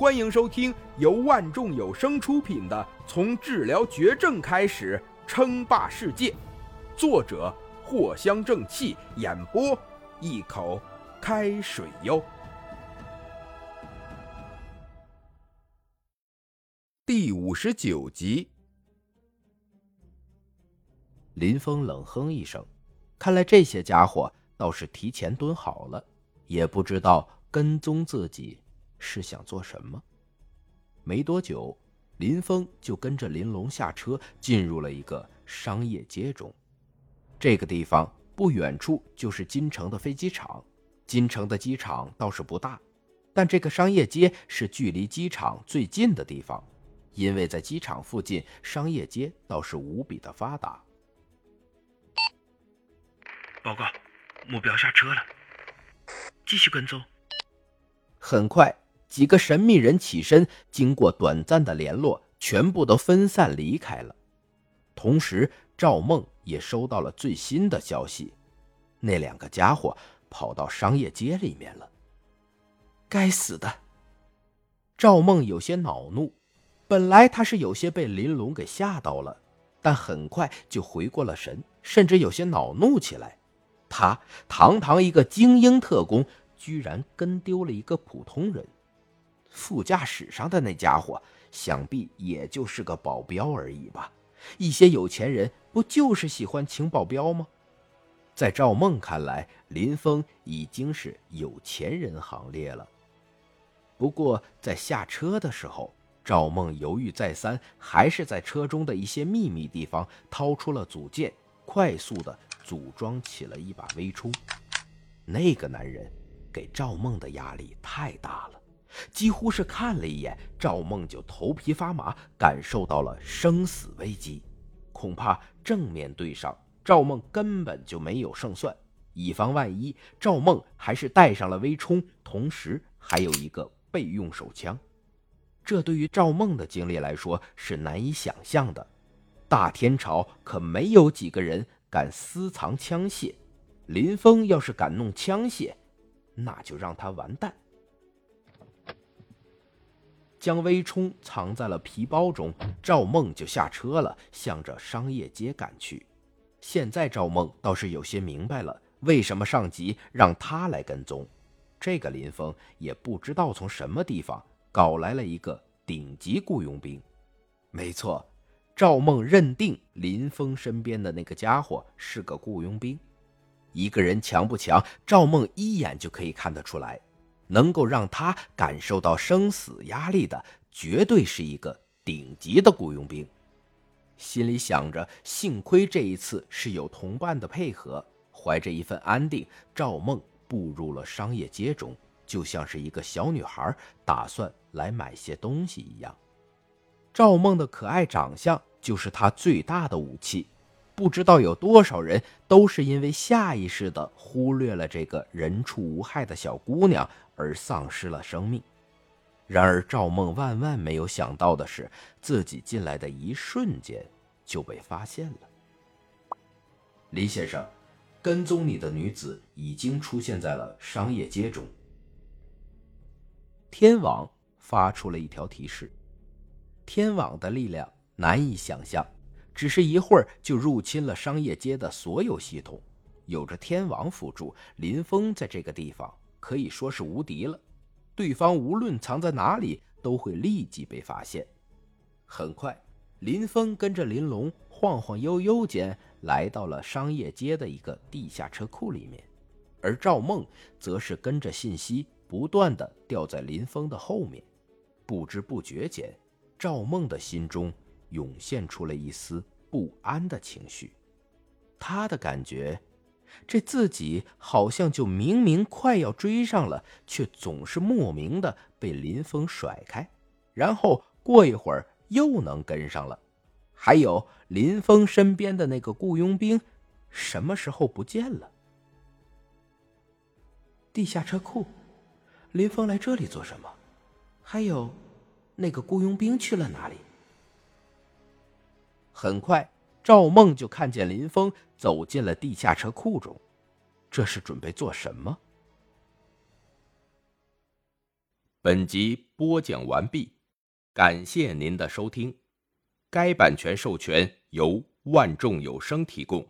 欢迎收听由万众有声出品的《从治疗绝症开始称霸世界》，作者藿香正气，演播一口开水哟。第五十九集，林峰冷哼一声，看来这些家伙倒是提前蹲好了，也不知道跟踪自己。是想做什么？没多久，林峰就跟着林龙下车，进入了一个商业街中。这个地方不远处就是金城的飞机场。金城的机场倒是不大，但这个商业街是距离机场最近的地方，因为在机场附近，商业街倒是无比的发达。报告，目标下车了，继续跟踪。很快。几个神秘人起身，经过短暂的联络，全部都分散离开了。同时，赵梦也收到了最新的消息：那两个家伙跑到商业街里面了。该死的！赵梦有些恼怒。本来他是有些被林龙给吓到了，但很快就回过了神，甚至有些恼怒起来。他堂堂一个精英特工，居然跟丢了一个普通人。副驾驶上的那家伙，想必也就是个保镖而已吧？一些有钱人不就是喜欢请保镖吗？在赵梦看来，林峰已经是有钱人行列了。不过在下车的时候，赵梦犹豫再三，还是在车中的一些秘密地方掏出了组件，快速的组装起了一把微冲。那个男人给赵梦的压力太大了。几乎是看了一眼，赵梦就头皮发麻，感受到了生死危机。恐怕正面对上，赵梦根本就没有胜算。以防万一，赵梦还是带上了微冲，同时还有一个备用手枪。这对于赵梦的经历来说是难以想象的。大天朝可没有几个人敢私藏枪械，林峰要是敢弄枪械，那就让他完蛋。将微冲藏在了皮包中，赵梦就下车了，向着商业街赶去。现在赵梦倒是有些明白了，为什么上级让他来跟踪。这个林峰也不知道从什么地方搞来了一个顶级雇佣兵。没错，赵梦认定林峰身边的那个家伙是个雇佣兵。一个人强不强，赵梦一眼就可以看得出来。能够让他感受到生死压力的，绝对是一个顶级的雇佣兵。心里想着，幸亏这一次是有同伴的配合，怀着一份安定，赵梦步入了商业街中，就像是一个小女孩打算来买些东西一样。赵梦的可爱长相就是她最大的武器。不知道有多少人都是因为下意识的忽略了这个人畜无害的小姑娘而丧失了生命。然而赵梦万万没有想到的是，自己进来的一瞬间就被发现了。李先生，跟踪你的女子已经出现在了商业街中。天网发出了一条提示。天网的力量难以想象。只是一会儿就入侵了商业街的所有系统，有着天网辅助，林峰在这个地方可以说是无敌了。对方无论藏在哪里，都会立即被发现。很快，林峰跟着林龙晃晃悠悠间来到了商业街的一个地下车库里面，而赵梦则是跟着信息不断的掉在林峰的后面。不知不觉间，赵梦的心中。涌现出了一丝不安的情绪，他的感觉，这自己好像就明明快要追上了，却总是莫名的被林峰甩开，然后过一会儿又能跟上了。还有林峰身边的那个雇佣兵，什么时候不见了？地下车库，林峰来这里做什么？还有，那个雇佣兵去了哪里？很快，赵梦就看见林峰走进了地下车库中，这是准备做什么？本集播讲完毕，感谢您的收听。该版权授权由万众有声提供。